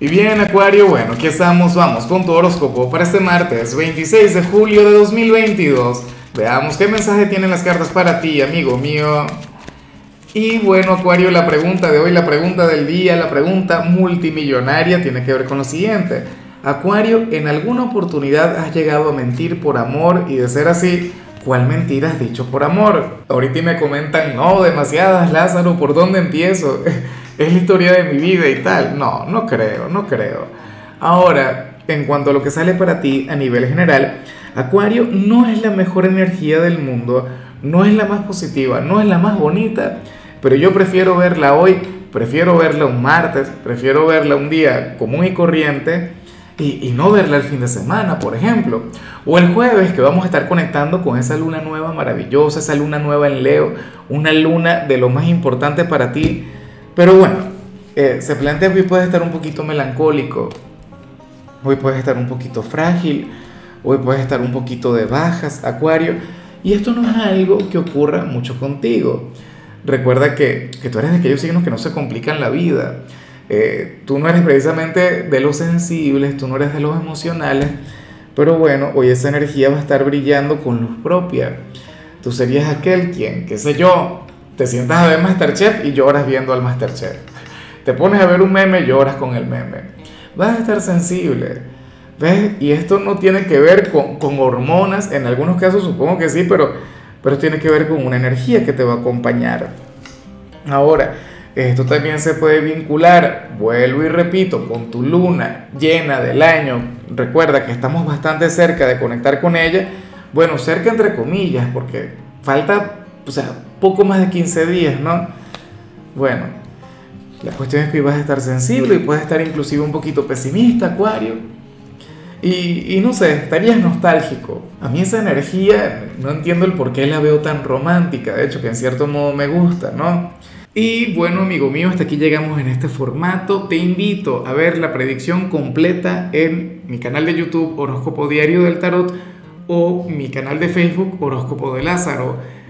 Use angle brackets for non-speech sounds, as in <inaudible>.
Y bien, Acuario, bueno, aquí estamos, vamos con tu horóscopo para este martes 26 de julio de 2022. Veamos qué mensaje tienen las cartas para ti, amigo mío. Y bueno, Acuario, la pregunta de hoy, la pregunta del día, la pregunta multimillonaria tiene que ver con lo siguiente. Acuario, ¿en alguna oportunidad has llegado a mentir por amor y de ser así, cuál mentira has dicho por amor? Ahorita me comentan, no, demasiadas, Lázaro, ¿por dónde empiezo? <laughs> es la historia de mi vida y tal. No, no creo, no creo. Ahora, en cuanto a lo que sale para ti a nivel general, Acuario no es la mejor energía del mundo, no es la más positiva, no es la más bonita, pero yo prefiero verla hoy, prefiero verla un martes, prefiero verla un día común y corriente y, y, no verla el fin de semana, por ejemplo. O el jueves que vamos a estar conectando con esa luna nueva maravillosa, esa luna nueva en Leo, una luna de lo más importante para ti pero bueno, eh, se plantea hoy puedes estar un poquito melancólico, hoy puedes estar un poquito frágil, hoy puedes estar un poquito de bajas, Acuario, y esto no es algo que ocurra mucho contigo. Recuerda que, que tú eres de aquellos signos que no se complican la vida. Eh, tú no eres precisamente de los sensibles, tú no eres de los emocionales, pero bueno, hoy esa energía va a estar brillando con luz propia. Tú serías aquel quien, qué sé yo, te sientas a ver Masterchef y lloras viendo al Masterchef. Te pones a ver un meme y lloras con el meme. Vas a estar sensible. ¿Ves? Y esto no tiene que ver con, con hormonas, en algunos casos supongo que sí, pero, pero tiene que ver con una energía que te va a acompañar. Ahora, esto también se puede vincular, vuelvo y repito, con tu luna llena del año. Recuerda que estamos bastante cerca de conectar con ella. Bueno, cerca entre comillas, porque falta, o sea, poco más de 15 días, ¿no? Bueno, la cuestión es que vas a estar sensible y puedes estar inclusive un poquito pesimista, Acuario. Y, y, no sé, estarías nostálgico. A mí esa energía, no entiendo el por qué la veo tan romántica, de hecho que en cierto modo me gusta, ¿no? Y bueno, amigo mío, hasta aquí llegamos en este formato. Te invito a ver la predicción completa en mi canal de YouTube Horóscopo Diario del Tarot o mi canal de Facebook Horóscopo de Lázaro.